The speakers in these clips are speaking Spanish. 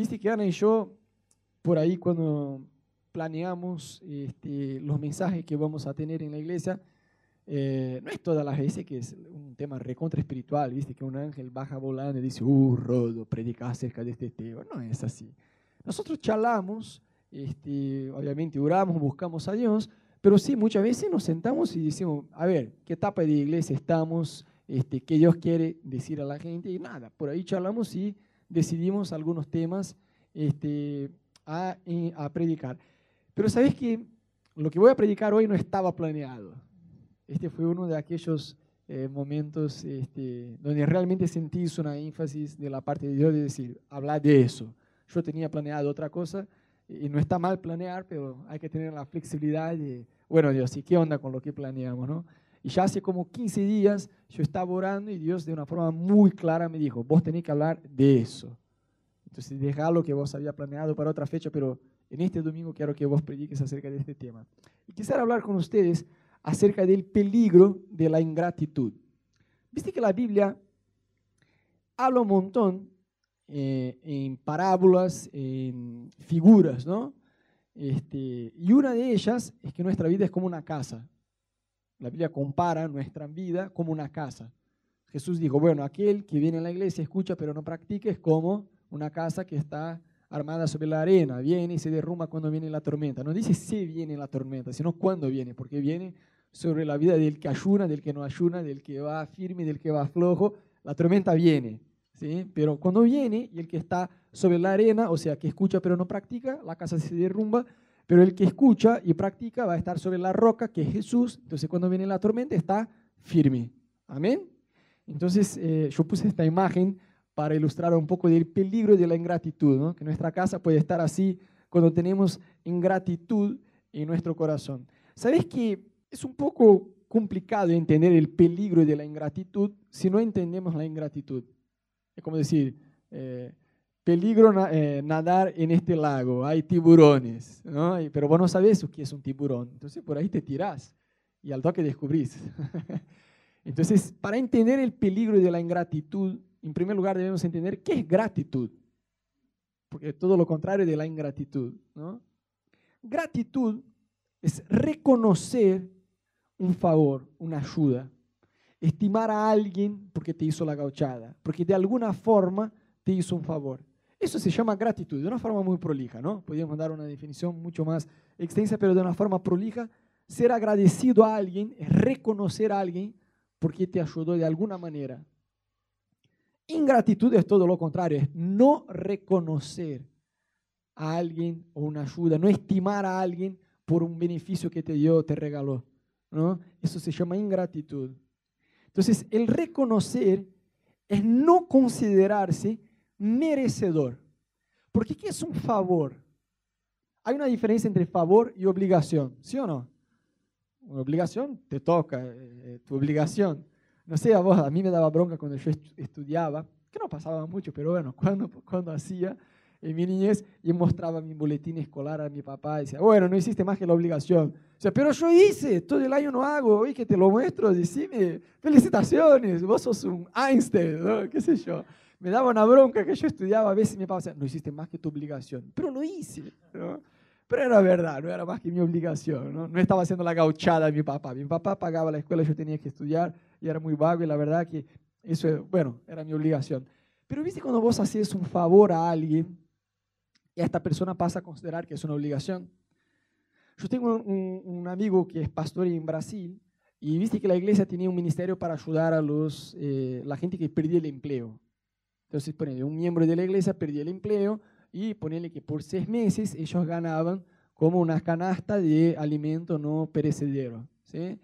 viste que Ana y yo, por ahí cuando planeamos este, los mensajes que vamos a tener en la iglesia, eh, no es todas las veces que es un tema recontra espiritual, viste que un ángel baja volando y dice, uh, Rodo, predica acerca de este tema. No es así. Nosotros charlamos, este, obviamente oramos, buscamos a Dios, pero sí, muchas veces nos sentamos y decimos, a ver, ¿qué etapa de iglesia estamos? Este, ¿Qué Dios quiere decir a la gente? Y nada, por ahí charlamos y decidimos algunos temas este, a, a predicar. Pero sabes que lo que voy a predicar hoy no estaba planeado. Este fue uno de aquellos eh, momentos este, donde realmente sentí una énfasis de la parte de Dios de decir, hablar de eso. Yo tenía planeado otra cosa y no está mal planear, pero hay que tener la flexibilidad de, bueno, Dios, ¿y qué onda con lo que planeamos? ¿no? Y ya hace como 15 días yo estaba orando y Dios de una forma muy clara me dijo, vos tenés que hablar de eso. Entonces, deja lo que vos había planeado para otra fecha, pero en este domingo quiero que vos prediques acerca de este tema. Y quisiera hablar con ustedes acerca del peligro de la ingratitud. Viste que la Biblia habla un montón eh, en parábolas, en figuras, ¿no? Este, y una de ellas es que nuestra vida es como una casa. La Biblia compara nuestra vida como una casa. Jesús dijo, bueno, aquel que viene a la iglesia, escucha, pero no practica, es como una casa que está armada sobre la arena, viene y se derrumba cuando viene la tormenta. No dice si viene la tormenta, sino cuándo viene, porque viene sobre la vida del que ayuna, del que no ayuna, del que va firme, del que va flojo. La tormenta viene, ¿sí? Pero cuando viene y el que está sobre la arena, o sea, que escucha pero no practica, la casa se derrumba, pero el que escucha y practica va a estar sobre la roca, que es Jesús. Entonces cuando viene la tormenta está firme. Amén. Entonces eh, yo puse esta imagen para ilustrar un poco del peligro de la ingratitud, ¿no? que nuestra casa puede estar así cuando tenemos ingratitud en nuestro corazón. ¿Sabes que es un poco complicado entender el peligro de la ingratitud si no entendemos la ingratitud? Es como decir, eh, peligro eh, nadar en este lago, hay tiburones, ¿no? pero vos no sabes qué es un tiburón, entonces por ahí te tirás y al toque descubrís. entonces, para entender el peligro de la ingratitud, en primer lugar debemos entender qué es gratitud, porque es todo lo contrario de la ingratitud. ¿no? Gratitud es reconocer un favor, una ayuda, estimar a alguien porque te hizo la gauchada, porque de alguna forma te hizo un favor. Eso se llama gratitud, de una forma muy prolija, ¿no? Podríamos dar una definición mucho más extensa, pero de una forma prolija, ser agradecido a alguien reconocer a alguien porque te ayudó de alguna manera. Ingratitud es todo lo contrario, es no reconocer a alguien o una ayuda, no estimar a alguien por un beneficio que te dio, te regaló. ¿no? Eso se llama ingratitud. Entonces, el reconocer es no considerarse merecedor. Porque ¿qué es un favor? Hay una diferencia entre favor y obligación, ¿sí o no? Una obligación te toca, eh, tu obligación. No sé, a vos, a mí me daba bronca cuando yo estudiaba, que no pasaba mucho, pero bueno, cuando, cuando hacía en mi niñez y mostraba mi boletín escolar a mi papá y decía, bueno, no hiciste más que la obligación. O sea, pero yo hice, todo el año no hago, hoy que te lo muestro, decime, felicitaciones, vos sos un Einstein, ¿no? qué sé yo. Me daba una bronca que yo estudiaba, a veces mi papá decía, no hiciste más que tu obligación, pero lo hice. ¿no? Pero era verdad, no era más que mi obligación. ¿no? no estaba haciendo la gauchada de mi papá. Mi papá pagaba la escuela, yo tenía que estudiar y era muy vago y la verdad que eso, bueno, era mi obligación. Pero viste cuando vos haces un favor a alguien y esta persona pasa a considerar que es una obligación. Yo tengo un, amigo que es pastor en Brasil y viste que la iglesia tenía un ministerio para ayudar a los, eh, la gente que perdía el empleo. Entonces, ponele, un miembro de la iglesia perdía el empleo y ponele que por seis meses ellos ganaban como una canasta de alimento no perecedero. ¿sí?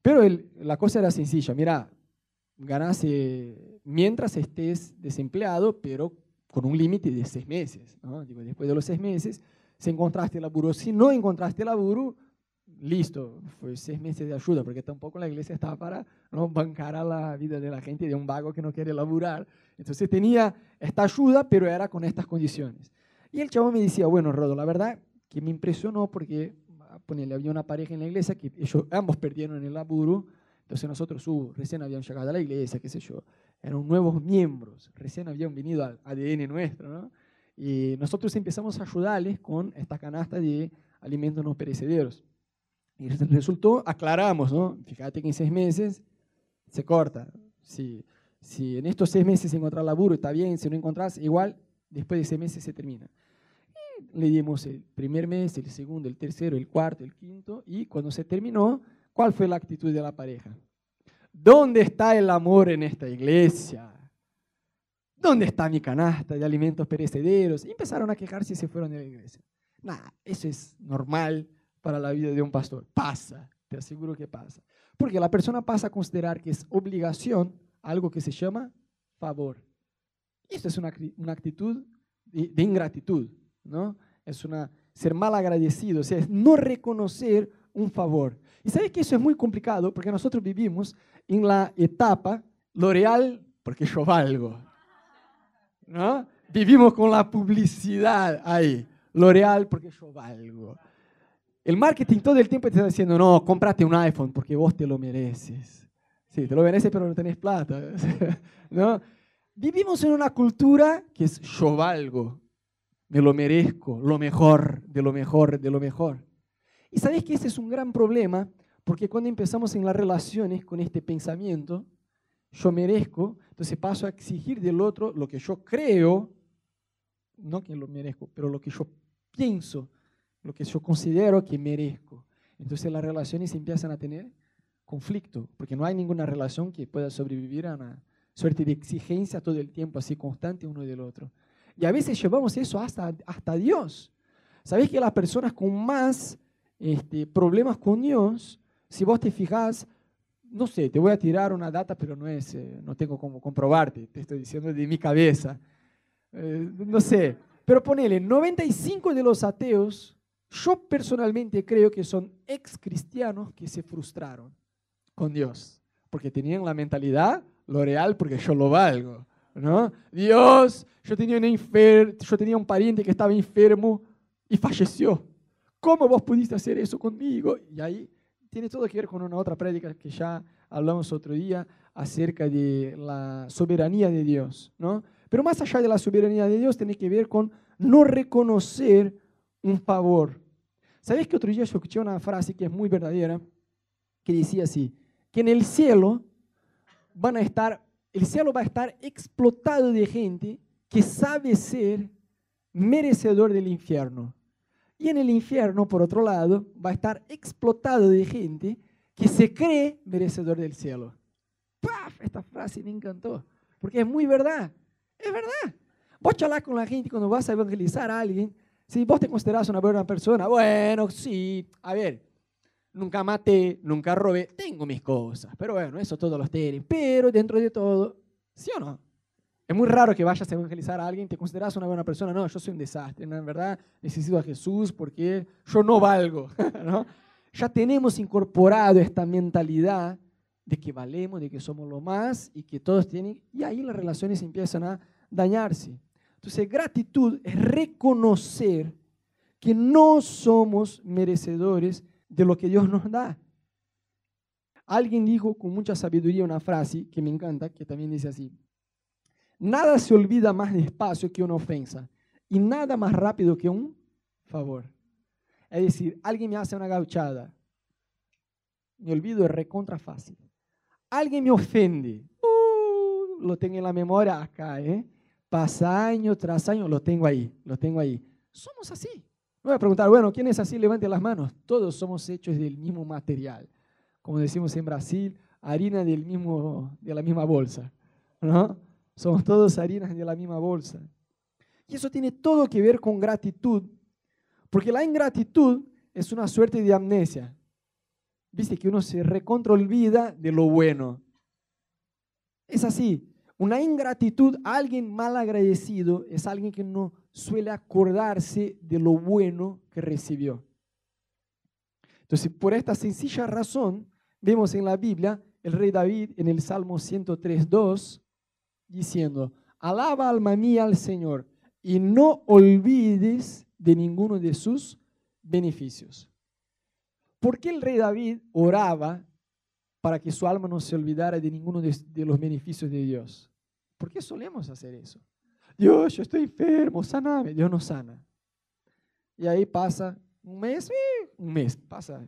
Pero la cosa era sencilla, mira, ganas mientras estés desempleado, pero con un límite de seis meses. ¿no? Digo, después de los seis meses, si encontraste laburo, si no encontraste laburo, listo, fue seis meses de ayuda, porque tampoco la iglesia estaba para ¿no? bancar a la vida de la gente de un vago que no quiere laburar. Entonces tenía esta ayuda, pero era con estas condiciones. Y el chavo me decía, bueno, Rodo, la verdad que me impresionó porque ponele, había una pareja en la iglesia que ellos ambos perdieron el laburo, entonces nosotros uh, recién habíamos llegado a la iglesia, qué sé yo, eran nuevos miembros, recién habían venido al ADN nuestro, ¿no? Y nosotros empezamos a ayudarles con esta canasta de alimentos no perecederos. Y resultó, aclaramos, ¿no? Fíjate que en seis meses se corta. Si, si en estos seis meses encontrar laburo, está bien. Si no encontrás, igual, después de seis meses se termina. Le dimos el primer mes, el segundo, el tercero, el cuarto, el quinto. Y cuando se terminó, ¿cuál fue la actitud de la pareja? ¿Dónde está el amor en esta iglesia? ¿Dónde está mi canasta de alimentos perecederos? Y empezaron a quejarse y se fueron de la iglesia. Nada, eso es normal para la vida de un pastor. Pasa, te aseguro que pasa. Porque la persona pasa a considerar que es obligación algo que se llama favor. Esto es una, actitud de, de, ingratitud, ¿no? Es una, ser mal agradecido, o sea, es no reconocer un favor. Y sabes que eso es muy complicado porque nosotros vivimos en la etapa L'Oreal porque yo valgo. ¿no? Vivimos con la publicidad ahí. L'Oreal porque yo valgo. El marketing todo el tiempo te está diciendo, no, cómprate un iPhone porque vos te lo mereces. Te lo mereces pero no tenés plata. ¿no? Vivimos en una cultura que es yo valgo, me lo merezco, lo mejor, de lo mejor, de lo mejor. Y sabes que ese es un gran problema porque cuando empezamos en las relaciones con este pensamiento, yo merezco, entonces paso a exigir del otro lo que yo creo, no que lo merezco, pero lo que yo pienso, lo que yo considero que merezco. Entonces las relaciones empiezan a tener conflicto, porque no hay ninguna relación que pueda sobrevivir a una suerte de exigencia todo el tiempo, así constante uno del otro. Y a veces llevamos eso hasta, hasta Dios. ¿Sabéis que las personas con más este, problemas con Dios, si vos te fijas, no sé, te voy a tirar una data, pero no, es, eh, no tengo cómo comprobarte, te estoy diciendo de mi cabeza. Eh, no sé, pero ponele, 95 de los ateos, yo personalmente creo que son ex cristianos que se frustraron con Dios, porque tenían la mentalidad, lo real, porque yo lo valgo. ¿no? Dios, yo tenía, un yo tenía un pariente que estaba enfermo y falleció. ¿Cómo vos pudiste hacer eso conmigo? Y ahí tiene todo que ver con una otra prédica que ya hablamos otro día acerca de la soberanía de Dios, ¿no? Pero más allá de la soberanía de Dios, tiene que ver con no reconocer un favor. ¿Sabéis que otro día yo escuché una frase que es muy verdadera? Que decía así, que en el cielo van a estar, el cielo va a estar explotado de gente que sabe ser merecedor del infierno. Y en el infierno, por otro lado, va a estar explotado de gente que se cree merecedor del cielo. ¡Paf! Esta frase me encantó, porque es muy verdad. Es verdad. Vos charlas con la gente cuando vas a evangelizar a alguien. Si vos te consideras una buena persona, bueno, sí, a ver, nunca maté, nunca robé, tengo mis cosas, pero bueno, eso todos los tienen. Pero dentro de todo, ¿sí o no? Es muy raro que vayas a evangelizar a alguien, te consideras una buena persona. No, yo soy un desastre. En verdad, necesito a Jesús porque yo no valgo. ¿no? Ya tenemos incorporado esta mentalidad de que valemos, de que somos lo más y que todos tienen. Y ahí las relaciones empiezan a dañarse. Entonces, gratitud es reconocer que no somos merecedores de lo que Dios nos da. Alguien dijo con mucha sabiduría una frase que me encanta, que también dice así. Nada se olvida más despacio que una ofensa y nada más rápido que un favor. Es decir, alguien me hace una gauchada, me olvido es recontra fácil. Alguien me ofende, uh, lo tengo en la memoria acá, ¿eh? Pasa año tras año, lo tengo ahí, lo tengo ahí. Somos así. Voy a preguntar, bueno, ¿quién es así? Levante las manos. Todos somos hechos del mismo material. Como decimos en Brasil, harina del mismo, de la misma bolsa. ¿no? Somos todos harinas de la misma bolsa. Y eso tiene todo que ver con gratitud, porque la ingratitud es una suerte de amnesia. Viste que uno se recontra olvida de lo bueno. Es así. Una ingratitud, alguien mal agradecido, es alguien que no suele acordarse de lo bueno que recibió. Entonces, por esta sencilla razón, vemos en la Biblia el rey David en el Salmo 103, 2, diciendo, alaba alma mía al Señor y no olvides de ninguno de sus beneficios. ¿Por qué el rey David oraba para que su alma no se olvidara de ninguno de, los beneficios de Dios? ¿Por qué solemos hacer eso? Dios, yo estoy enfermo, saname. Dios no sana. Y ahí pasa un mes, eh, un mes, pasa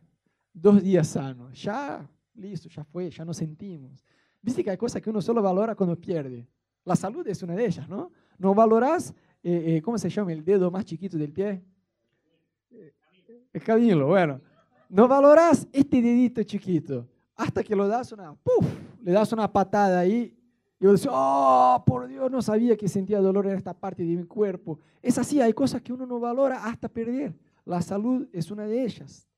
dos días sano. Ya, listo, ya fue, ya nos sentimos. Viste que hay cosas que uno solo valora cuando pierde. La salud es una de ellas, ¿no? No valoras, eh, eh, ¿cómo se llama el dedo más chiquito del pie? El camino, bueno. No valoras este dedito chiquito hasta que lo das una, ¡puf! Le das una patada ahí y vos decís, oh, por Dios, no sabía que sentía dolor en esta parte de mi cuerpo. Es así, hay cosas que uno no valora hasta perder. La salud es una de ellas.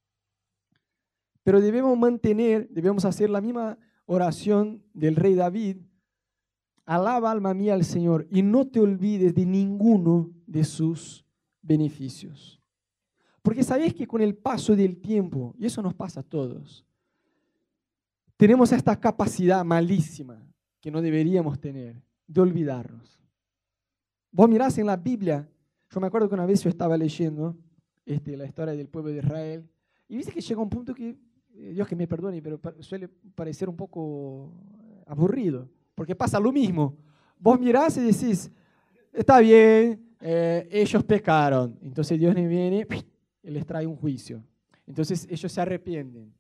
Pero debemos mantener, debemos hacer la misma oración del rey David. Alaba alma mía al Señor y no te olvides de ninguno de sus beneficios. Porque sabes que con el paso del tiempo, y eso nos pasa a todos, tenemos esta capacidad malísima que no deberíamos tener de olvidarnos. Vos mirás en la Biblia, yo me acuerdo que una vez yo estaba leyendo este, la historia del pueblo de Israel y viste que llega un punto que, eh, Dios que me perdone, pero suele parecer un poco aburrido, porque pasa lo mismo. Vos mirás y decís, está bien, eh, ellos pecaron, entonces Dios les viene y les trae un juicio. Entonces ellos se arrepienten.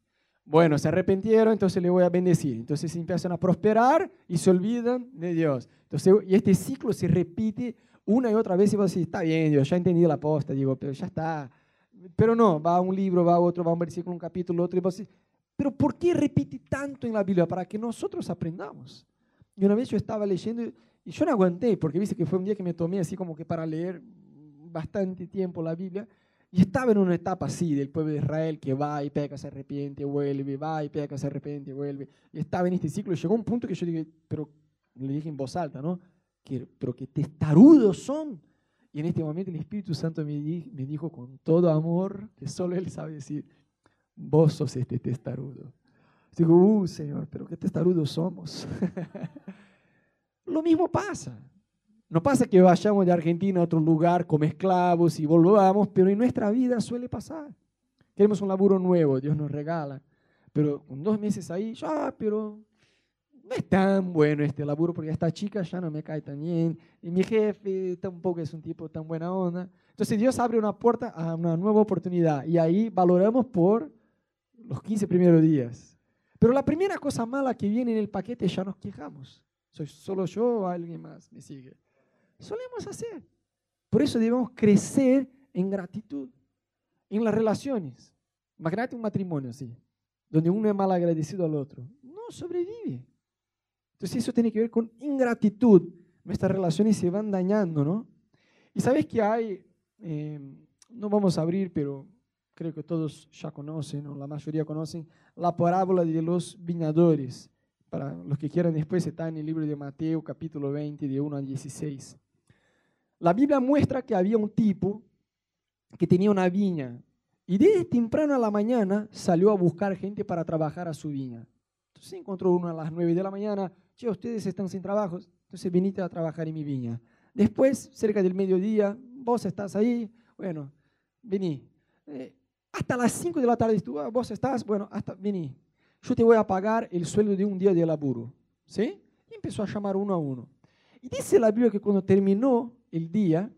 Bueno, se arrepintieron, entonces le voy a bendecir. Entonces empiezan a prosperar y se olvidan de Dios. Entonces, y este ciclo se repite una y otra vez y vos decís, está bien, Dios, ya he entendido la posta, digo, pero ya está. Pero no, va a un libro, va a otro, va a un versículo, un capítulo, otro, y vos decís, pero ¿por qué repite tanto en la Biblia? Para que nosotros aprendamos. Y una vez yo estaba leyendo y yo no aguanté, porque viste que fue un día que me tomé así como que para leer bastante tiempo la Biblia. Y estaba en una etapa así del pueblo de Israel que va y peca, se arrepiente, vuelve, va y peca, se arrepiente, vuelve. Y estaba en este ciclo y llegó un punto que yo dije, pero le dije en voz alta, ¿no? Que, pero que testarudos son. Y en este momento el Espíritu Santo me, me dijo con todo amor, que solo Él sabe decir, vos sos este testarudo. Digo, uh, Señor, pero qué testarudos somos. Lo mismo pasa. No pasa que vayamos de Argentina a otro lugar como esclavos y volvamos, pero en nuestra vida suele pasar. Queremos un laburo nuevo, Dios nos regala, pero con dos meses ahí, ya, pero no es tan bueno este laburo porque esta chica ya no me cae tan bien y mi jefe tampoco es un tipo tan buena onda. Entonces Dios abre una puerta a una nueva oportunidad y ahí valoramos por los 15 primeros días. Pero la primera cosa mala que viene en el paquete ya nos quejamos. ¿Soy solo yo o alguien más me sigue? Solemos hacer. Por eso debemos crecer en gratitud, en las relaciones. Imagínate un matrimonio así, donde uno es mal agradecido al otro. No sobrevive. Entonces eso tiene que ver con ingratitud. Nuestras relaciones se van dañando, ¿no? Y sabes que hay, eh, no vamos a abrir, pero creo que todos ya conocen, o la mayoría conocen, la parábola de los viñadores. Para los que quieran después está en el libro de Mateo capítulo 20, de 1 al 16. La Biblia muestra que había un tipo que tenía una viña y desde temprano a la mañana salió a buscar gente para trabajar a su viña. Entonces encontró uno a las 9 de la mañana, che, ustedes están sin trabajo, entonces venite a trabajar en mi viña. Después, cerca del mediodía, vos estás ahí, bueno, vení. Eh, hasta las 5 de la tarde, tú, ah, vos estás, bueno, hasta, vení. Yo te voy a pagar el sueldo de un día de laburo. ¿Sí? Y empezó a llamar uno a uno. Y dice la Biblia que cuando terminó el día,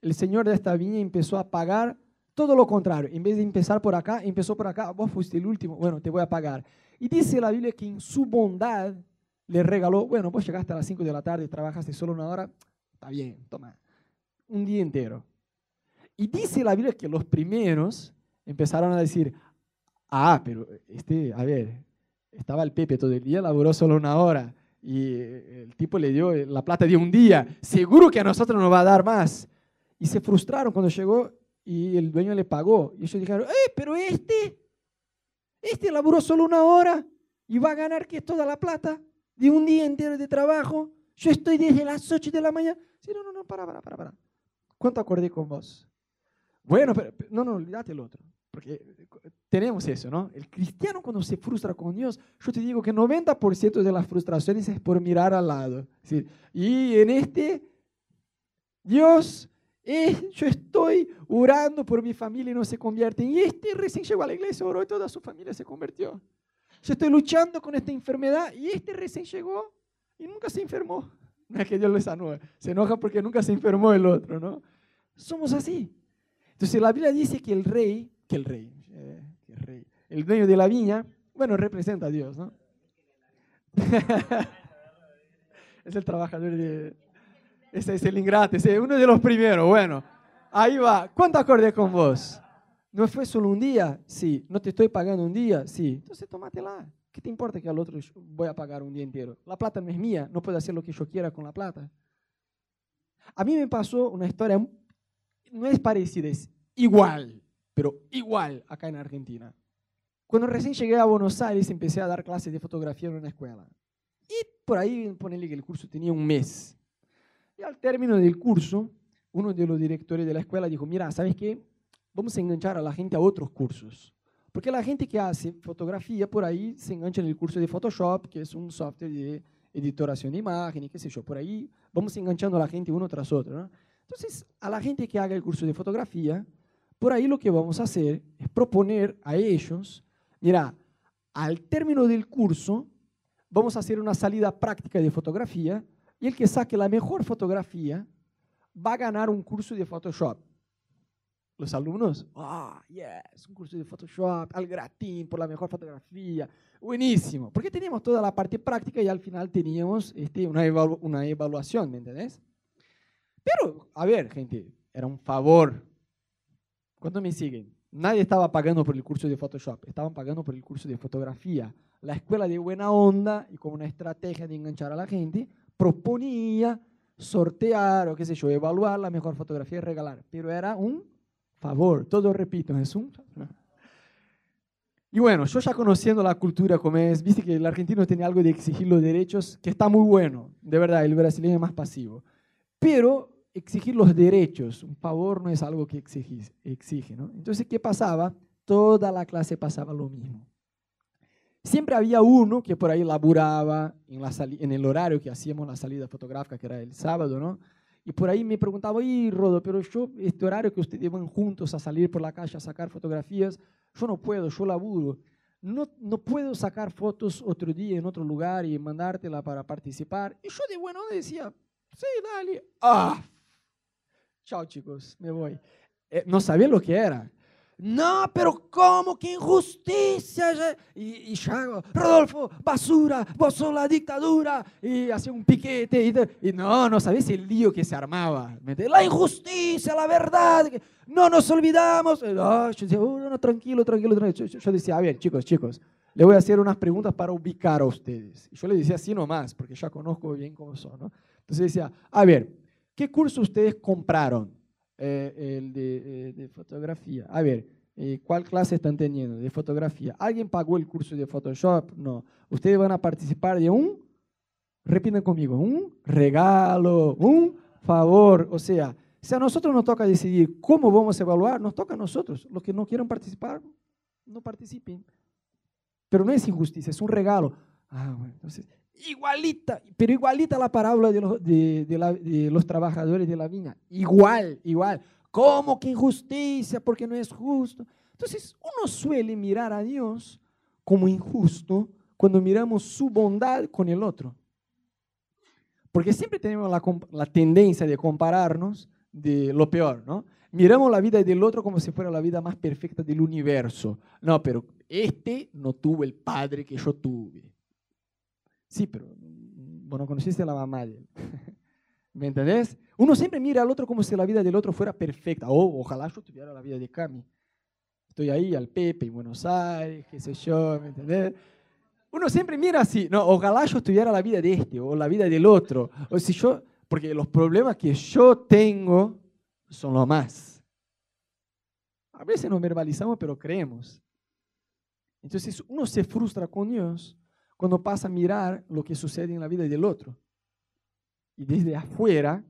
el señor de esta viña empezó a pagar todo lo contrario. En vez de empezar por acá, empezó por acá. Vos fuiste el último, bueno, te voy a pagar. Y dice la Biblia que en su bondad le regaló, bueno, vos llegaste a las 5 de la tarde, trabajaste solo una hora, está bien, toma, un día entero. Y dice la Biblia que los primeros empezaron a decir, ah, pero este, a ver, estaba el Pepe todo el día, laboró solo una hora y el tipo le dio la plata de un día, seguro que a nosotros nos va a dar más. Y se frustraron cuando llegó y el dueño le pagó. Y ellos dijeron, ¡eh, pero este, este laburó solo una hora y va a ganar que toda la plata de un día entero de trabajo. Yo estoy desde las 8 de la mañana. Sí, no, no, no, para, para, para, para. ¿Cuánto acordé con vos? Bueno, pero, no, no, olvídate el otro. Porque tenemos eso, ¿no? El cristiano cuando se frustra con Dios, yo te digo que 90% de las frustraciones es por mirar al lado. y en este, Dios, eh, yo estoy orando por mi familia y no se convierte. Y este recién llegó a la iglesia, oró y toda su familia se convirtió. Yo estoy luchando con esta enfermedad y este recién llegó y nunca se enfermó. No es que Dios les enoja, se enoja porque nunca se enfermó el otro, ¿no? Somos así. Entonces la Biblia dice que el rey, que el rey, eh, que el rey, el dueño de la viña, bueno, representa a Dios, ¿no? es el trabajador de... Ese es el ingrato, es uno de los primeros, bueno. Ahí va. ¿Cuánto acordé con vos? ¿No fue solo un día? Sí. ¿No te estoy pagando un día? Sí. Entonces tómatela. ¿Qué te importa que al otro voy a pagar un día entero? La plata no es mía, no puedo hacer lo que yo quiera con la plata. A mí me pasó una historia, no es parecida, es igual, pero igual acá en Argentina. Cuando recién llegué a Buenos Aires empecé a dar clases de fotografía en una escuela. Y por ahí, ponerle que el curso tenía un mes. Y al término del curso, uno de los directores de la escuela dijo, mira, ¿sabes qué? Vamos a enganchar a la gente a otros cursos. Porque la gente que hace fotografía por ahí se engancha en el curso de Photoshop, que es un software de editoración de imagen y qué sé yo. Por ahí vamos enganchando a la gente uno tras otro. Entonces, a la gente que haga el curso de fotografía, por ahí lo que vamos a hacer es proponer a ellos, mira, al término del curso, vamos a hacer una salida práctica de fotografía y el que saque la mejor fotografía va a ganar un curso de Photoshop. Los alumnos, ah, yes, un curso de Photoshop, al gratín por la mejor fotografía, buenísimo, porque teníamos toda la parte práctica y al final teníamos este, una, una evaluación, ¿me entendés? Pero, a ver, gente, era un favor. ¿Cuánto me siguen? Nadie estaba pagando por el curso de Photoshop, estaban pagando por el curso de fotografía. La escuela de buena onda y con una estrategia de enganchar a la gente, proponía sortear o qué sé yo, evaluar la mejor fotografía y regalar. Pero era un favor, todo repito, es un... Y bueno, yo ya conociendo la cultura como es, viste que el argentino tiene algo de exigir los derechos, que está muy bueno, de verdad, el brasileño es más pasivo. Pero exigir los derechos, un favor no es algo que exige, exige ¿no? Entonces, ¿qué pasaba? Toda la clase pasaba lo mismo. Siempre había uno que por ahí laburaba en, el horario que hacíamos la salida fotográfica, que era el sábado, ¿no? Y por ahí me preguntaba, oye, Rodo, pero yo, este horario que ustedes van juntos a salir por la calle a sacar fotografías, yo no puedo, yo laburo. No, no puedo sacar fotos otro día en otro lugar y mandártela para participar. Y yo de bueno decía, sí, dale. Ah, chao chicos, me voy. Eh, no sabía lo que era. No, pero ¿cómo? ¡Qué injusticia! Y, y Rodolfo, basura, vos sos la dictadura. Y hacía un piquete. Y, no, no sabés el lío que se armaba. La injusticia, la verdad. No nos olvidamos. No, yo decía, oh, no, tranquilo, tranquilo, tranquilo. Yo, decía, a ver, chicos, chicos, le voy a hacer unas preguntas para ubicar a ustedes. Y yo le decía así nomás, porque ya conozco bien cómo son. ¿no? Entonces decía, a ver, ¿qué curso ustedes compraron? Eh, el de, eh, fotografía. A ver, eh, ¿cuál clase están teniendo? De fotografía. ¿Alguien pagó el curso de Photoshop? No. Ustedes van a participar de un, repitan conmigo, un regalo, un favor. O sea, si a nosotros nos toca decidir cómo vamos a evaluar, nos toca a nosotros. Los que no quieran participar, no participen. Pero no es injusticia, es un regalo. Ah, bueno, entonces, igualita, pero igualita la parábola de los, trabajadores de la viña. Igual, igual. ¿Cómo que injusticia? Porque no es justo. Entonces, uno suele mirar a Dios como injusto cuando miramos su bondad con el otro. Porque siempre tenemos la, la, tendencia de compararnos de lo peor, ¿no? Miramos la vida del otro como si fuera la vida más perfecta del universo. No, pero este no tuvo el padre que yo tuve. Sí, pero bueno, conociste a la mamá de él. ¿Me entendés? Uno siempre mira al otro como si la vida del otro fuera perfecta. Oh, ojalá yo tuviera la vida de Cami. Estoy ahí al Pepe en Buenos Aires, qué sé yo, ¿me entendés? Uno siempre mira así, no, ojalá yo tuviera la vida de este o la vida del otro. O si yo, porque los problemas que yo tengo son lo más. A veces nos verbalizamos, pero creemos. Entonces uno se frustra con Dios cuando pasa a mirar lo que sucede en la vida del otro. Y desde afuera,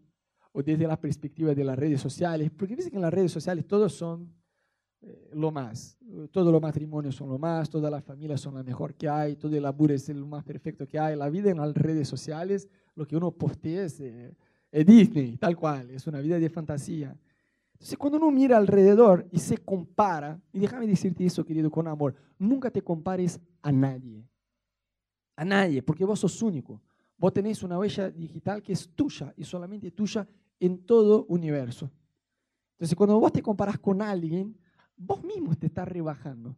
o desde la perspectiva de las redes sociales, porque dicen que en las redes sociales todos son eh, lo más, todos los matrimonios son lo más, todas las familias son la mejor que hay, todo el laburo es lo más perfecto que hay, la vida en las redes sociales, lo que uno postea es, eh, es Disney, tal cual, es una vida de fantasía. Entonces, cuando uno mira alrededor y se compara, y déjame decirte eso, querido, con amor, nunca te compares a nadie a nadie, porque vos sos único. vos tenés una huella digital que es tuya y solamente tuya en todo universo. Entonces, cuando vos te comparás con alguien, vos mismo te estás rebajando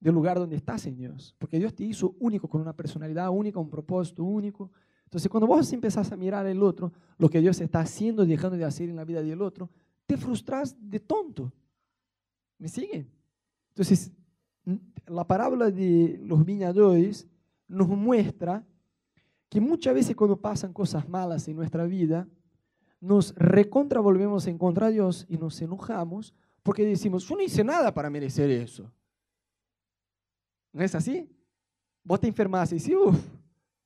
del lugar donde estás en Dios, porque Dios te hizo único, con una personalidad única, un propósito único. Entonces, cuando vos empezás a mirar al otro, lo que Dios está haciendo, dejando de hacer en la vida del otro, te frustras de tonto. ¿Me siguen? Entonces, la parábola de los viñadores nos muestra que muchas veces cuando pasan cosas malas en nuestra vida, nos recontra volvemos en contra de Dios y nos enojamos porque decimos, yo no hice nada para merecer eso. ¿No es así? Vos te enfermas y dices, uff,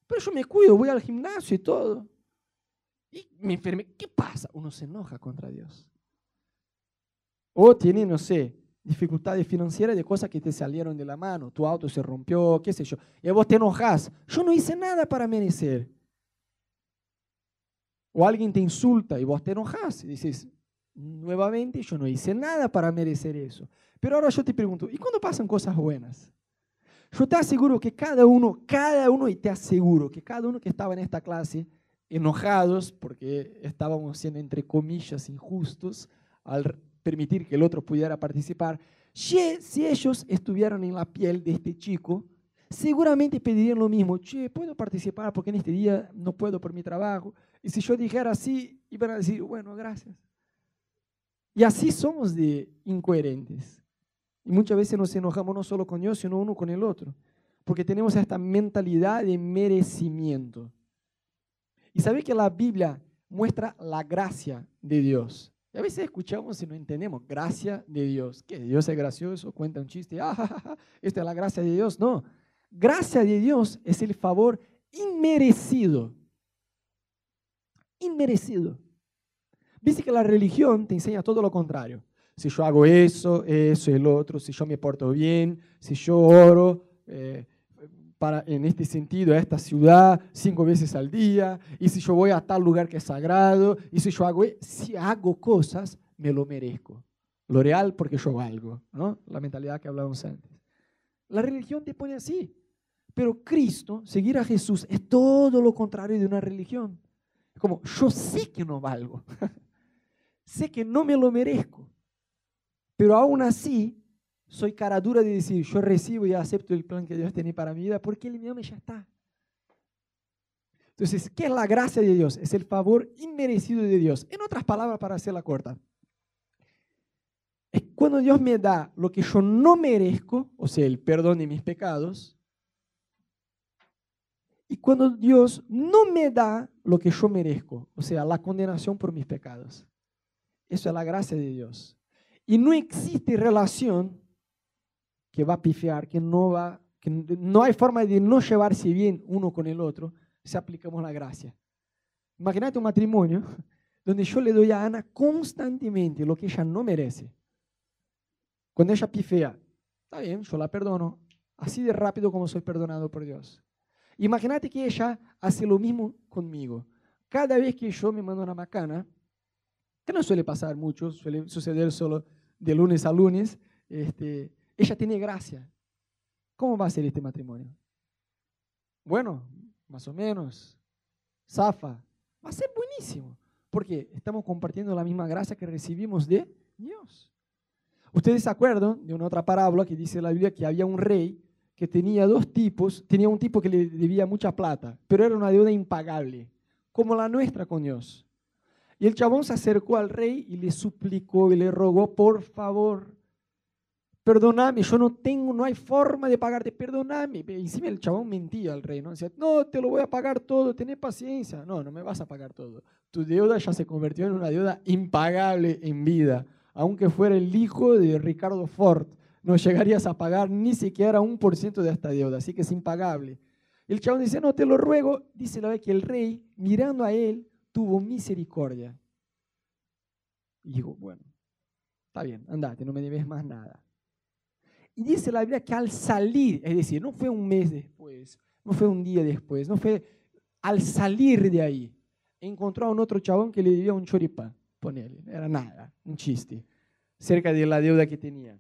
pero yo me cuido, voy al gimnasio y todo. Y me enfermé. ¿Qué pasa? Uno se enoja contra Dios. O tiene, no sé, dificultades financieras de cosas que te salieron de la mano. Tu auto se rompió, qué sé yo. Y vos te enojas. Yo no hice nada para merecer. O alguien te insulta y vos te enojas y dices, nuevamente, yo no hice nada para merecer eso. Pero ahora yo te pregunto, ¿y cuando pasan cosas buenas? Yo te aseguro que cada uno, cada uno, y te aseguro que cada uno que estaba en esta clase, enojados porque estábamos siendo, entre comillas, injustos al permitir que el otro pudiera participar, si ellos estuvieran en la piel de este chico, seguramente pedirían lo mismo, che, ¿puedo participar porque en este día no puedo por mi trabajo? Y si yo dijera así, iban a decir, bueno, gracias. Y así somos de incoherentes. Y muchas veces nos enojamos no solo con Dios, sino uno con el otro. Porque tenemos esta mentalidad de merecimiento. Y sabe que la Biblia muestra la gracia de Dios. Y a veces escuchamos y no entendemos, gracia de Dios. ¿Qué? Dios es gracioso, cuenta un chiste, ah, esta es la gracia de Dios. No, gracia de Dios es el favor inmerecido. Inmerecido. Viste que la religión te enseña todo lo contrario. Si yo hago eso, eso, el otro, si yo me porto bien, si yo oro eh, para, en este sentido a esta ciudad cinco veces al día, y si yo voy a tal lugar que es sagrado, y si yo hago, si hago cosas, me lo merezco. Lo real porque yo valgo, ¿no? La mentalidad que hablábamos antes. La religión te pone así. Pero Cristo, seguir a Jesús, es todo lo contrario de una religión. Es como, yo sé que no valgo. sé que no me lo merezco. Pero aún así, soy cara dura de decir, yo recibo y acepto el plan que Dios tiene para mi vida porque Él me ya está. Entonces, ¿qué es la gracia de Dios? Es el favor inmerecido de Dios. En otras palabras, para hacerla corta, es cuando Dios me da lo que yo no merezco, o sea, el perdón de mis pecados, y cuando Dios no me da lo que yo merezco, o sea, la condenación por mis pecados. Eso es la gracia de Dios. Y no existe relación que va a pifiar, que no va, que no hay forma de no llevarse bien uno con el otro si aplicamos la gracia. Imagínate un matrimonio donde yo le doy a Ana constantemente lo que ella no merece. Cuando ella pifea, está bien, yo la perdono, así de rápido como soy perdonado por Dios. Imagínate que ella hace lo mismo conmigo. Cada vez que yo me mando una macana, que no suele pasar mucho, suele suceder solo de lunes a lunes, este, ella tiene gracia. ¿Cómo va a ser este matrimonio? Bueno, más o menos. Zafa. Va a ser buenísimo. Porque estamos compartiendo la misma gracia que recibimos de Dios. Ustedes se acuerdan de una otra parábola que dice la Biblia que había un rey que tenía dos tipos. Tenía un tipo que le debía mucha plata, pero era una deuda impagable, como la nuestra con Dios. Y el chabón se acercó al rey y le suplicó y le rogó, por favor, perdóname, yo no tengo, no hay forma de pagarte, perdóname. Y encima el chabón mentía al rey, ¿no? Decía, no, te lo voy a pagar todo, tenés paciencia. No, no me vas a pagar todo. Tu deuda ya se convirtió en una deuda impagable en vida. Aunque fuera el hijo de Ricardo Ford, no llegarías a pagar ni siquiera un por ciento de esta deuda, así que es impagable. El chabón dice, no, te lo ruego. Dice la vez que el rey, mirando a él, tuvo misericordia. Y dijo, bueno, está bien, andate, no me debes más nada. Y dice la Biblia que al salir, es decir, no fue un mes después, no fue un día después, no fue al salir de ahí, encontró a un otro chabón que le debía un choripán, ponele, era nada, un chiste, cerca de la deuda que tenía.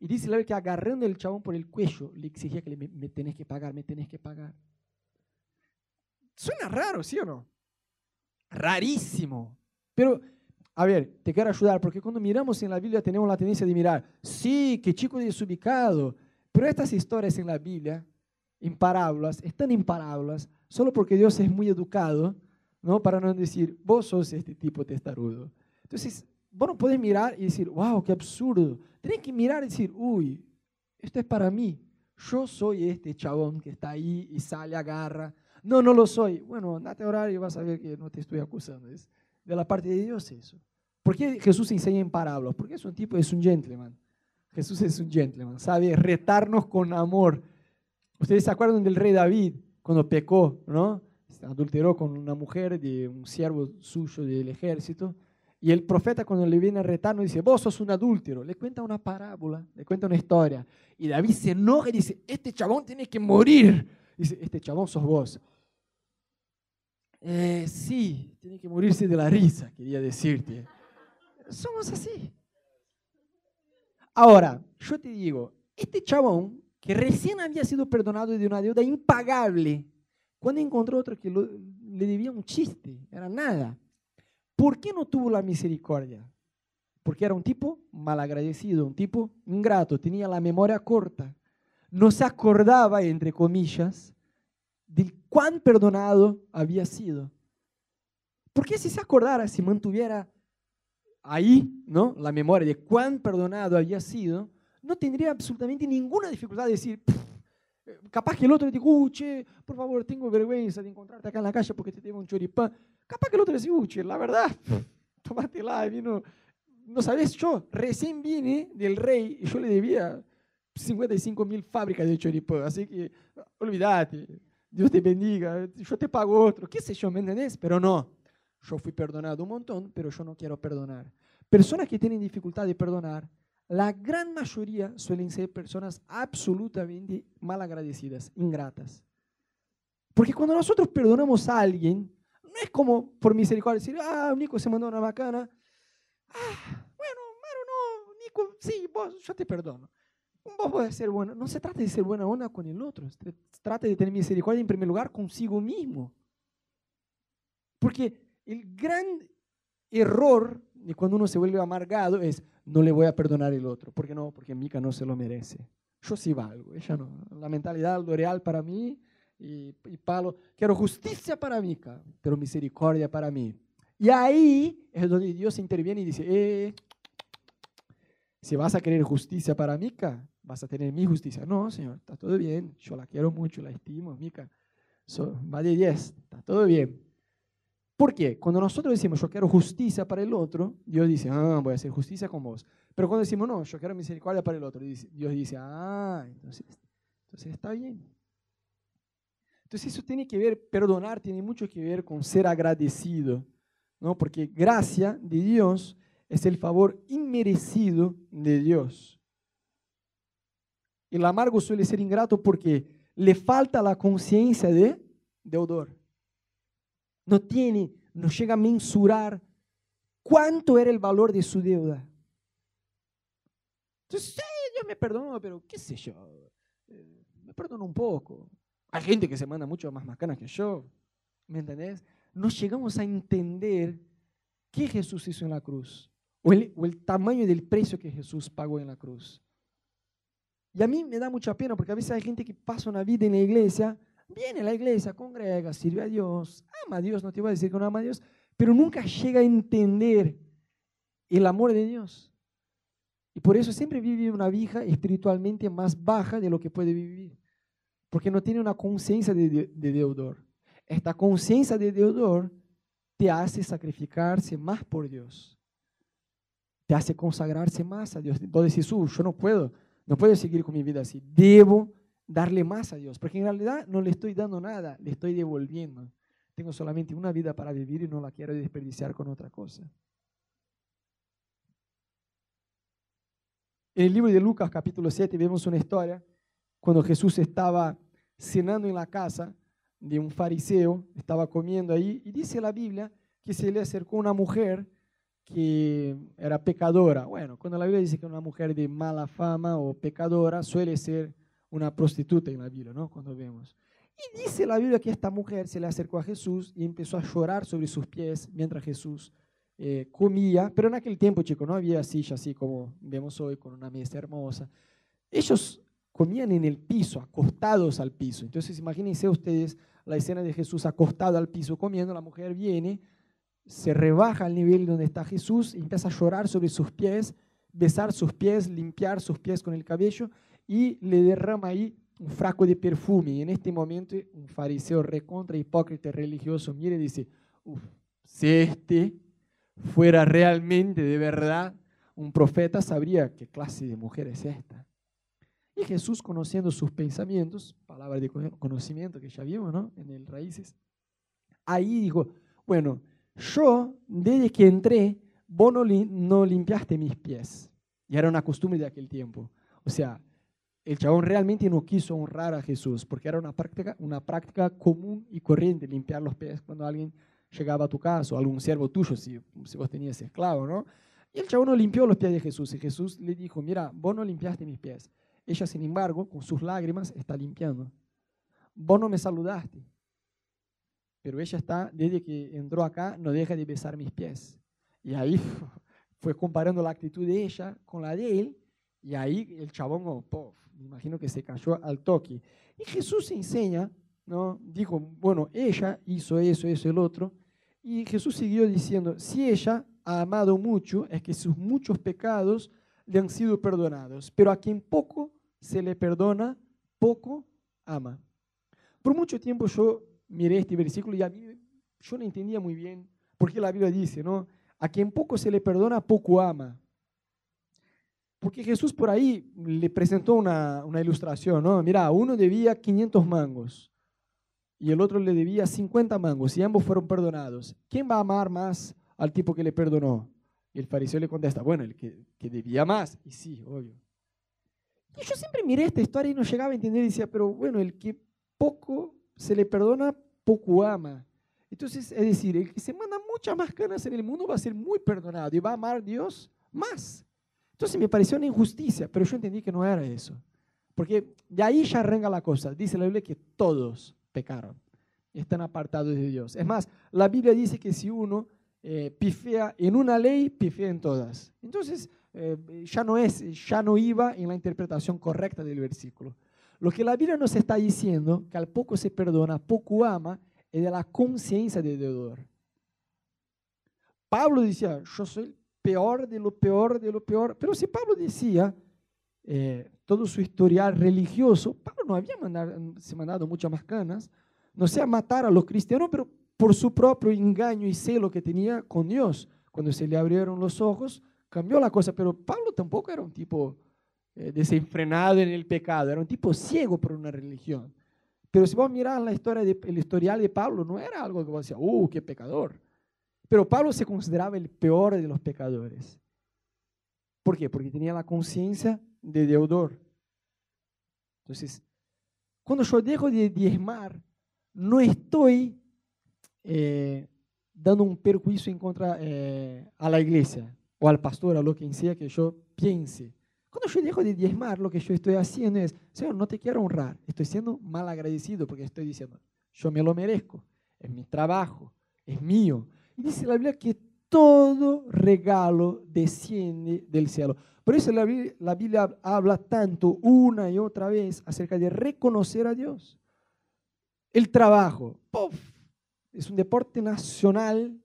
Y dice la Biblia que agarrando el chabón por el cuello, le exigía que le, me, tenés que pagar, me tenés que pagar. Suena raro, ¿sí o no? Rarísimo. Pero, a ver, te quiero ayudar, porque cuando miramos en la Biblia tenemos la tendencia de mirar, sí, qué chico desubicado, pero estas historias en la Biblia, en parábolas, están en parábolas, solo porque Dios es muy educado, ¿no? Para no decir, vos sos este tipo testarudo. Entonces, vos no podés mirar y decir, wow, qué absurdo. Tenés que mirar y decir, uy, esto es para mí. Yo soy este chabón que está ahí y sale, agarra. No, no lo soy. Bueno, andate a orar y vas a ver que no te estoy acusando. De la parte de Dios eso. ¿Por qué Jesús enseña en parábolas? Porque es un tipo, es un gentleman. Jesús es un gentleman, sabe retarnos con amor. Ustedes se acuerdan del rey David cuando pecó, ¿no? Adulteró con una mujer de un siervo suyo del ejército. Y el profeta cuando le viene a retarnos dice, vos sos un adúltero. Le cuenta una parábola, le cuenta una historia. Y David se enoja y dice, este chabón tiene que morir. Dice, este chabón sos vos. Eh, sí, tiene que morirse de la risa, quería decirte. Somos así. Ahora, yo te digo, este chabón que recién había sido perdonado de una deuda impagable, cuando encontró otro que le debía un chiste, era nada. ¿Por qué no tuvo la misericordia? Porque era un tipo malagradecido, un tipo ingrato, tenía la memoria corta. No se acordaba, entre comillas, de cuán perdonado había sido. Porque si se acordara, si mantuviera ahí ¿no? la memoria de cuán perdonado había sido, no tendría absolutamente ninguna dificultad de decir, capaz que el otro le diga, uh, por favor, tengo vergüenza de encontrarte acá en la calle porque te tengo un choripán. Capaz que el otro dice, uh, la verdad, la vino. No sabes, yo recién vine del rey y yo le debía 55 mil fábricas de choripán, así que olvídate, Dios te bendiga, yo te pago otro, qué sé yo, ¿me entendés? Pero no, yo fui perdonado un montón, pero yo no quiero perdonar. Personas que tienen dificultad de perdonar, la gran mayoría suelen ser personas absolutamente mal agradecidas, ingratas. Porque cuando nosotros perdonamos a alguien, no es como por misericordia decir, ah, Nico se mandó una bacana. Ah, bueno, Maro, no, Nico, sí, vos, yo te perdono. Vos podés ser bueno. No se trata de ser buena onda con el otro, se trata de tener misericordia en primer lugar consigo mismo. Porque el gran error de cuando uno se vuelve amargado es, no le voy a perdonar el otro. ¿Por qué no? Porque Mica no se lo merece. Yo sí valgo, ella no. La mentalidad real para mí y, y Pablo, quiero justicia para Mica, pero misericordia para mí. Y ahí es donde Dios interviene y dice, eh, si vas a querer justicia para Mica, vas a tener mi justicia. No, Señor, está todo bien, yo la quiero mucho, la estimo, Mica. va de 10, está todo bien. ¿Por qué? Cuando nosotros decimos yo quiero justicia para el otro, Dios dice, ah, voy a hacer justicia con vos. Pero cuando decimos no, yo quiero misericordia para el otro, Dios dice, ah, entonces, entonces está bien. Entonces eso tiene que ver, perdonar tiene mucho que ver con ser agradecido, ¿no? Porque gracia de Dios es el favor inmerecido de Dios. El amargo suele ser ingrato porque le falta la conciencia de deudor no tiene, no llega a mensurar cuánto era el valor de su deuda. Entonces, sí, Dios me perdonó, pero qué sé yo, eh, me perdonó un poco. Hay gente que se manda mucho más macanas que yo, ¿me entendés? No llegamos a entender qué Jesús hizo en la cruz o el, o el tamaño del precio que Jesús pagó en la cruz. Y a mí me da mucha pena porque a veces hay gente que pasa una vida en la iglesia viene a la iglesia, congrega, sirve a Dios, ama a Dios, no te voy a decir que no ama a Dios, pero nunca llega a entender el amor de Dios. Y por eso siempre vive una vida espiritualmente más baja de lo que puede vivir, porque no tiene una conciencia de, de deudor. Esta conciencia de deudor te hace sacrificarse más por Dios, te hace consagrarse más a Dios. Decís, uh, yo no puedo, no puedo seguir con mi vida así, debo darle más a Dios, porque en realidad no le estoy dando nada, le estoy devolviendo. Tengo solamente una vida para vivir y no la quiero desperdiciar con otra cosa. En el libro de Lucas capítulo 7 vemos una historia cuando Jesús estaba cenando en la casa de un fariseo, estaba comiendo ahí, y dice la Biblia que se le acercó una mujer que era pecadora. Bueno, cuando la Biblia dice que una mujer de mala fama o pecadora suele ser una prostituta en la Biblia, ¿no? Cuando vemos. Y dice la Biblia que esta mujer se le acercó a Jesús y empezó a llorar sobre sus pies mientras Jesús eh, comía. Pero en aquel tiempo, chicos, no había silla así como vemos hoy con una mesa hermosa. Ellos comían en el piso, acostados al piso. Entonces imagínense ustedes la escena de Jesús acostado al piso comiendo, la mujer viene, se rebaja al nivel donde está Jesús y empieza a llorar sobre sus pies, besar sus pies, limpiar sus pies con el cabello y le derrama ahí un frasco de perfume. Y en este momento un fariseo recontra hipócrita religioso mire y dice, si este fuera realmente de verdad un profeta, sabría qué clase de mujer es esta. Y Jesús, conociendo sus pensamientos, palabra de conocimiento que ya vimos ¿no? en el Raíces, ahí dijo, bueno, yo desde que entré, vos no limpiaste mis pies. Y era una costumbre de aquel tiempo. O sea, el chabón realmente no quiso honrar a Jesús, porque era una práctica, una práctica común y corriente limpiar los pies cuando alguien llegaba a tu casa o algún siervo tuyo, si, si vos tenías esclavo, ¿no? Y el chabón no limpió los pies de Jesús. Y Jesús le dijo, mira, vos no limpiaste mis pies. Ella, sin embargo, con sus lágrimas, está limpiando. Vos no me saludaste, pero ella está, desde que entró acá, no deja de besar mis pies. Y ahí fue comparando la actitud de ella con la de él, y ahí el chabón, oh, me imagino que se cayó al toque. Y Jesús enseña, ¿no? dijo, bueno, ella hizo eso, eso, el otro, y Jesús siguió diciendo, si ella ha amado mucho, es que sus muchos pecados le han sido perdonados, pero a quien poco se le perdona, poco ama. Por mucho tiempo yo miré este versículo y a mí yo no entendía muy bien por qué la Biblia dice, ¿no? A quien poco se le perdona, poco ama. Porque Jesús por ahí le presentó una, una ilustración, ¿no? Mira, uno debía 500 mangos y el otro le debía 50 mangos y ambos fueron perdonados. ¿Quién va a amar más al tipo que le perdonó? Y el fariseo le contesta, bueno, el que, que debía más. Y sí, obvio. Y yo siempre miré esta historia y no llegaba a entender y decía, pero bueno, el que poco se le perdona, poco ama. Entonces, es decir, el que se manda muchas más ganas en el mundo va a ser muy perdonado y va a amar a Dios más. Entonces me pareció una injusticia, pero yo entendí que no era eso. Porque de ahí ya arranca la cosa. Dice la Biblia que todos pecaron, están apartados de Dios. Es más, la Biblia dice que si uno eh, pifea en una ley, pifea en todas. Entonces, eh, ya, no es, ya no iba en la interpretación correcta del versículo. Lo que la Biblia nos está diciendo, que al poco se perdona, poco ama, es de la conciencia de deudor. Pablo decía, yo soy peor de lo peor de lo peor. Pero si Pablo decía eh, todo su historial religioso, Pablo no había mandado, se mandado muchas más canas, no sea matar a los cristianos, pero por su propio engaño y celo que tenía con Dios. Cuando se le abrieron los ojos, cambió la cosa, pero Pablo tampoco era un tipo eh, desenfrenado en el pecado, era un tipo ciego por una religión. Pero si vos mirás la historia de, el historial de Pablo, no era algo que vos decías, ¡uh, qué pecador! Pero Pablo se consideraba el peor de los pecadores. ¿Por qué? Porque tenía la conciencia de deudor. Entonces, cuando yo dejo de diezmar, no estoy eh, dando un perjuicio en contra eh, a la iglesia o al pastor, a lo que sea que yo piense. Cuando yo dejo de diezmar, lo que yo estoy haciendo es, Señor, no te quiero honrar. Estoy siendo mal agradecido porque estoy diciendo, yo me lo merezco. Es mi trabajo, es mío. Y dice la Biblia que todo regalo desciende del cielo. Por eso la Biblia, la Biblia habla tanto una y otra vez acerca de reconocer a Dios. El trabajo, es un deporte nacional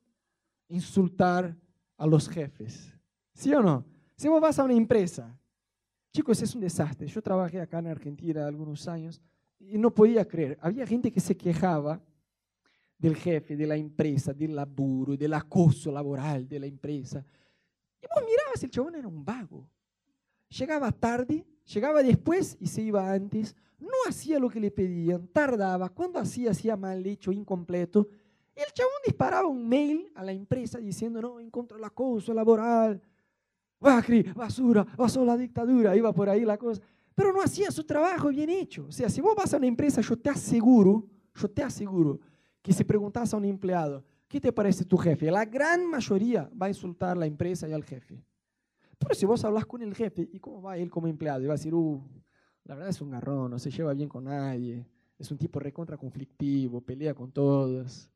insultar a los jefes. ¿Sí o no? Si vos vas a una empresa, chicos, es un desastre. Yo trabajé acá en Argentina algunos años y no podía creer. Había gente que se quejaba del jefe, de la empresa, del laburo, del acoso laboral de la empresa. Y vos mirabas, el chabón era un vago. Llegaba tarde, llegaba después y se iba antes. No hacía lo que le pedían, tardaba. Cuando hacía, hacía mal hecho, incompleto. El chabón disparaba un mail a la empresa diciendo, no, en contra acoso laboral, Bacri, basura, basó la dictadura, iba por ahí la cosa. Pero no hacía su trabajo bien hecho. O sea, si vos vas a una empresa, yo te aseguro, yo te aseguro que si preguntas a un empleado, ¿qué te parece tu jefe? La gran mayoría va a insultar a la empresa y al jefe. Pero si vos hablas con el jefe, ¿y cómo va él como empleado? Y va a decir, uh, la verdad es un garrón, no se lleva bien con nadie, es un tipo recontra conflictivo, pelea con todos,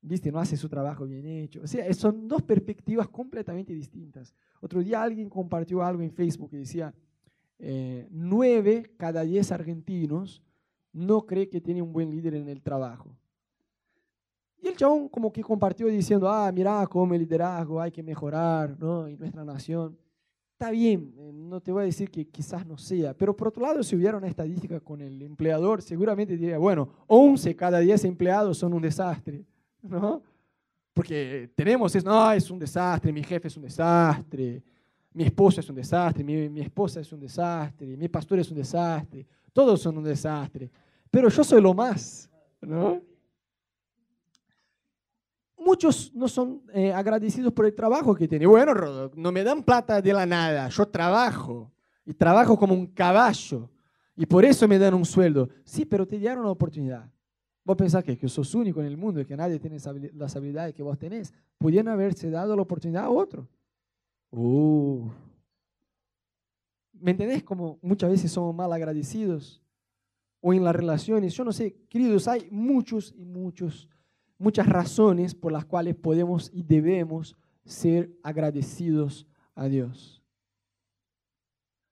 ¿viste? No hace su trabajo bien hecho. O sea, son dos perspectivas completamente distintas. Otro día alguien compartió algo en Facebook que decía, eh, nueve cada diez argentinos no cree que tiene un buen líder en el trabajo. El chabón como que compartió diciendo, ah, mira cómo el liderazgo hay que mejorar, ¿no? En nuestra nación. Está bien, eh, no te voy a decir que quizás no sea, pero por otro lado, si hubiera una estadística con el empleador, seguramente diría, bueno, 11 cada 10 empleados son un desastre, ¿no? Porque tenemos eso, no, es un desastre, mi jefe es un desastre, mi esposo es un desastre, mi, mi esposa es un desastre, mi pastor es un desastre, todos son un desastre, pero yo soy lo más, ¿no? Muchos no son eh, agradecidos por el trabajo que tienen. Bueno, Rodo, no me dan plata de la nada, yo trabajo y trabajo como un caballo y por eso me dan un sueldo. Sí, pero te dieron una oportunidad. Vos pensás que, que sos único en el mundo y que nadie tiene las habilidades que vos tenés. Pudieron haberse dado la oportunidad a otro. Uh. ¿Me entendés como muchas veces somos mal agradecidos? O en las relaciones, yo no sé, queridos, hay muchos y muchos muchas razones por las cuales podemos y debemos ser agradecidos a Dios.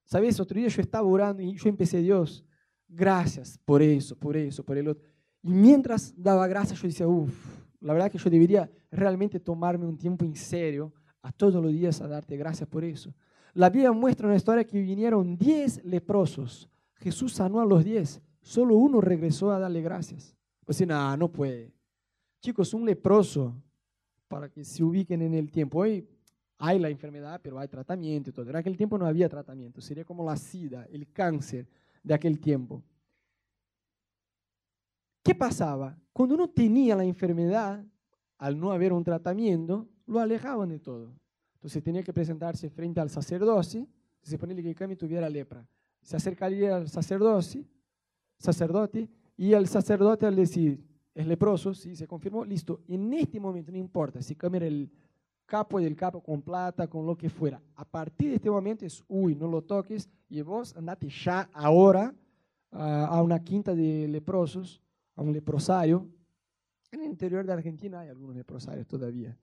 ¿Sabes? Otro día yo estaba orando y yo empecé, Dios, gracias por eso, por eso, por el otro. Y mientras daba gracias, yo decía, uff, la verdad que yo debería realmente tomarme un tiempo en serio a todos los días a darte gracias por eso. La Biblia muestra una historia que vinieron 10 leprosos. Jesús sanó a los 10. Solo uno regresó a darle gracias. Pues no, no puede. Chicos, un leproso, para que se ubiquen en el tiempo, hoy hay la enfermedad, pero hay tratamiento y todo. En aquel tiempo no había tratamiento, sería como la sida, el cáncer de aquel tiempo. ¿Qué pasaba? Cuando uno tenía la enfermedad, al no haber un tratamiento, lo alejaban de todo. Entonces tenía que presentarse frente al sacerdote, se ponía que el cambio tuviera lepra. Se acercaría al sacerdote, sacerdote y el sacerdote al decir, es leproso, sí, se confirmó, listo. En este momento, no importa si cambia el capo del capo con plata, con lo que fuera. A partir de este momento es, uy, no lo toques y vos andate ya ahora a una quinta de leprosos, a un leprosario. En el interior de Argentina hay algunos leprosarios todavía.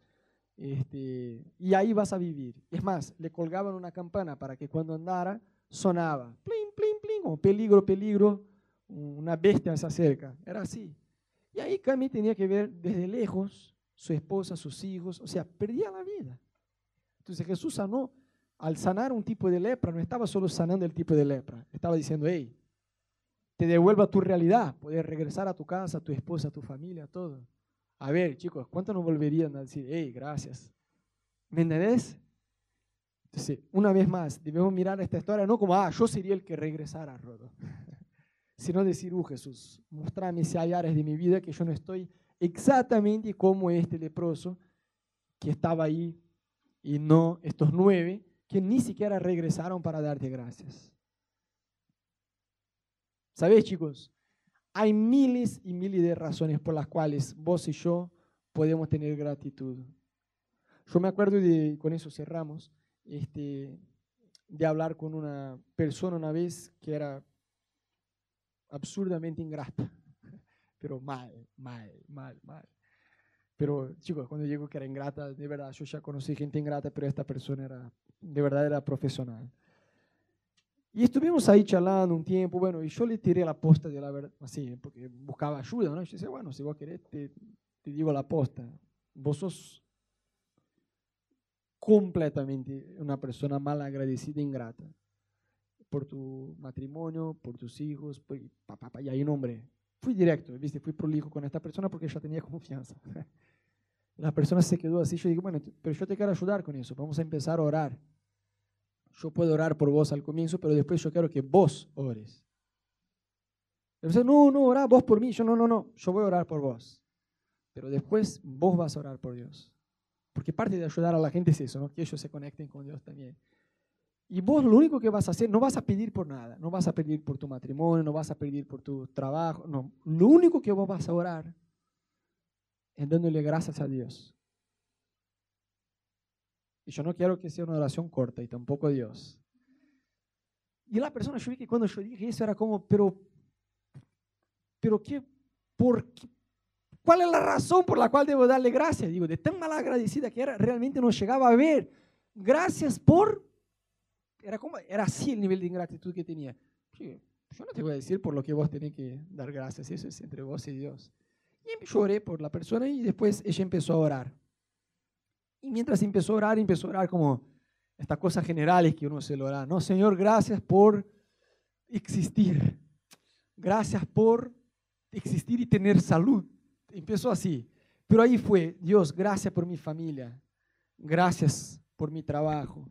Este, y ahí vas a vivir. Es más, le colgaban una campana para que cuando andara sonaba, plin, plin, plin, como peligro, peligro, una bestia se acerca. Era así. Y ahí Cami tenía que ver desde lejos su esposa, sus hijos, o sea, perdía la vida. Entonces Jesús sanó, al sanar un tipo de lepra, no estaba solo sanando el tipo de lepra, estaba diciendo, hey, te devuelva tu realidad, puedes regresar a tu casa, a tu esposa, a tu familia, todo. A ver, chicos, ¿cuántos nos volverían a decir, hey, gracias? ¿Me entendés? Entonces, una vez más, debemos mirar esta historia no como, ah, yo sería el que regresara, Rodo sino decir, uh Jesús, mostrame si hay áreas de mi vida que yo no estoy exactamente como este leproso que estaba ahí y no estos nueve que ni siquiera regresaron para darte gracias. ¿Sabéis, chicos? Hay miles y miles de razones por las cuales vos y yo podemos tener gratitud. Yo me acuerdo de, con eso cerramos, este, de hablar con una persona una vez que era absurdamente ingrata, pero mal, mal, mal, mal. Pero chicos, cuando digo que era ingrata, de verdad, yo ya conocí gente ingrata, pero esta persona era, de verdad era profesional. Y estuvimos ahí charlando un tiempo, bueno, y yo le tiré la posta de la verdad, así, porque buscaba ayuda, ¿no? Y yo decía, bueno, si vos querés, te, te digo la posta. Vos sos completamente una persona mal agradecida e ingrata por tu matrimonio, por tus hijos, y ahí nombre. Fui directo, ¿viste? fui prolijo con esta persona porque ya tenía confianza. La persona se quedó así, yo digo, bueno, pero yo te quiero ayudar con eso, vamos a empezar a orar. Yo puedo orar por vos al comienzo, pero después yo quiero que vos ores. Entonces, no, no, ora vos por mí. Yo, no, no, no, yo voy a orar por vos. Pero después vos vas a orar por Dios. Porque parte de ayudar a la gente es eso, ¿no? que ellos se conecten con Dios también. Y vos lo único que vas a hacer, no vas a pedir por nada, no vas a pedir por tu matrimonio, no vas a pedir por tu trabajo, no. Lo único que vos vas a orar es dándole gracias a Dios. Y yo no quiero que sea una oración corta y tampoco a Dios. Y la persona, yo vi que cuando yo dije eso era como, pero, pero ¿qué, por ¿cuál es la razón por la cual debo darle gracias? Digo, de tan mal agradecida que era, realmente no llegaba a ver. Gracias por... Era, como, era así el nivel de ingratitud que tenía. Yo no te voy a decir por lo que vos tenés que dar gracias, eso es entre vos y Dios. Y lloré por la persona y después ella empezó a orar. Y mientras empezó a orar, empezó a orar como estas cosas generales que uno se lo ora. No, Señor, gracias por existir. Gracias por existir y tener salud. Empezó así. Pero ahí fue, Dios, gracias por mi familia. Gracias por mi trabajo.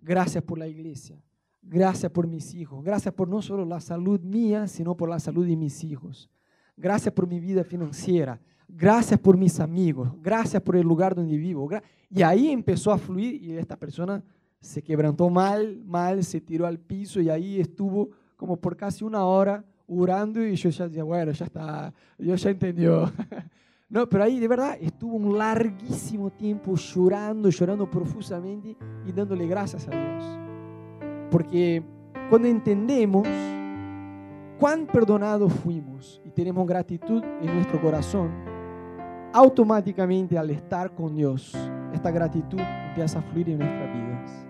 Gracias por la iglesia. Gracias por mis hijos. Gracias por no solo la salud mía, sino por la salud de mis hijos. Gracias por mi vida financiera. Gracias por mis amigos. Gracias por el lugar donde vivo. Y ahí empezó a fluir y esta persona se quebrantó mal, mal, se tiró al piso y ahí estuvo como por casi una hora orando y yo ya decía, bueno, ya está, Dios ya entendió. No, pero ahí de verdad estuvo un larguísimo tiempo llorando, llorando profusamente y dándole gracias a Dios. Porque cuando entendemos cuán perdonados fuimos y tenemos gratitud en nuestro corazón, automáticamente al estar con Dios, esta gratitud empieza a fluir en nuestras vidas.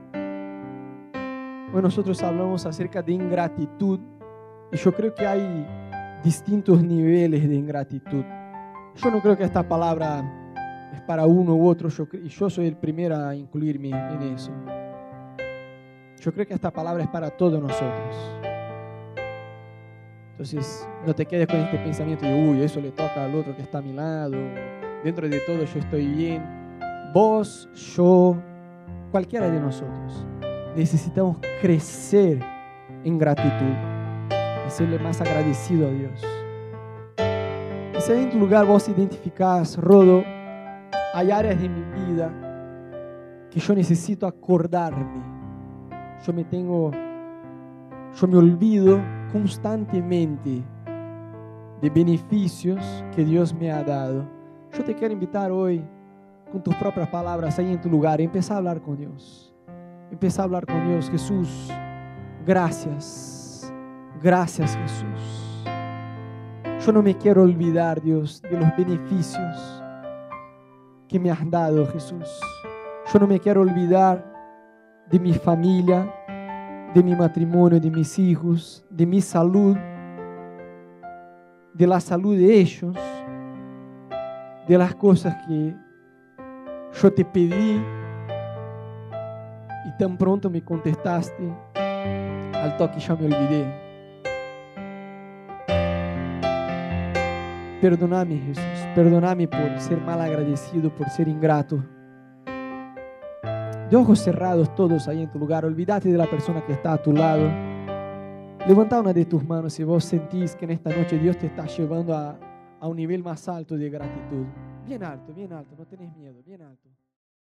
Bueno, nosotros hablamos acerca de ingratitud y yo creo que hay distintos niveles de ingratitud. Yo no creo que esta palabra es para uno u otro, yo, y yo soy el primero a incluirme en eso. Yo creo que esta palabra es para todos nosotros. Entonces, no te quedes con este pensamiento de, uy, eso le toca al otro que está a mi lado. Dentro de todo yo estoy bien. Vos, yo, cualquiera de nosotros. Necesitamos crecer en gratitud y serle más agradecido a Dios. Si en tu lugar vos identificás, Rodo, hay áreas de mi vida que yo necesito acordarme. Yo me tengo, yo me olvido constantemente de beneficios que Dios me ha dado. Yo te quiero invitar hoy, con tus propias palabras, ahí en tu lugar, empezar a hablar con Dios. Empezar a hablar con Dios. Jesús, gracias. Gracias, Jesús. Yo no me quiero olvidar, Dios, de los beneficios que me has dado, Jesús. Yo no me quiero olvidar de mi familia, de mi matrimonio, de mis hijos, de mi salud, de la salud de ellos, de las cosas que yo te pedí y tan pronto me contestaste, al toque ya me olvidé. Perdóname, Jesús. Perdóname por ser mal agradecido, por ser ingrato. De ojos cerrados todos ahí en tu lugar, olvídate de la persona que está a tu lado. Levanta una de tus manos si vos sentís que en esta noche Dios te está llevando a, a un nivel más alto de gratitud. Bien alto, bien alto, no tenés miedo, bien alto.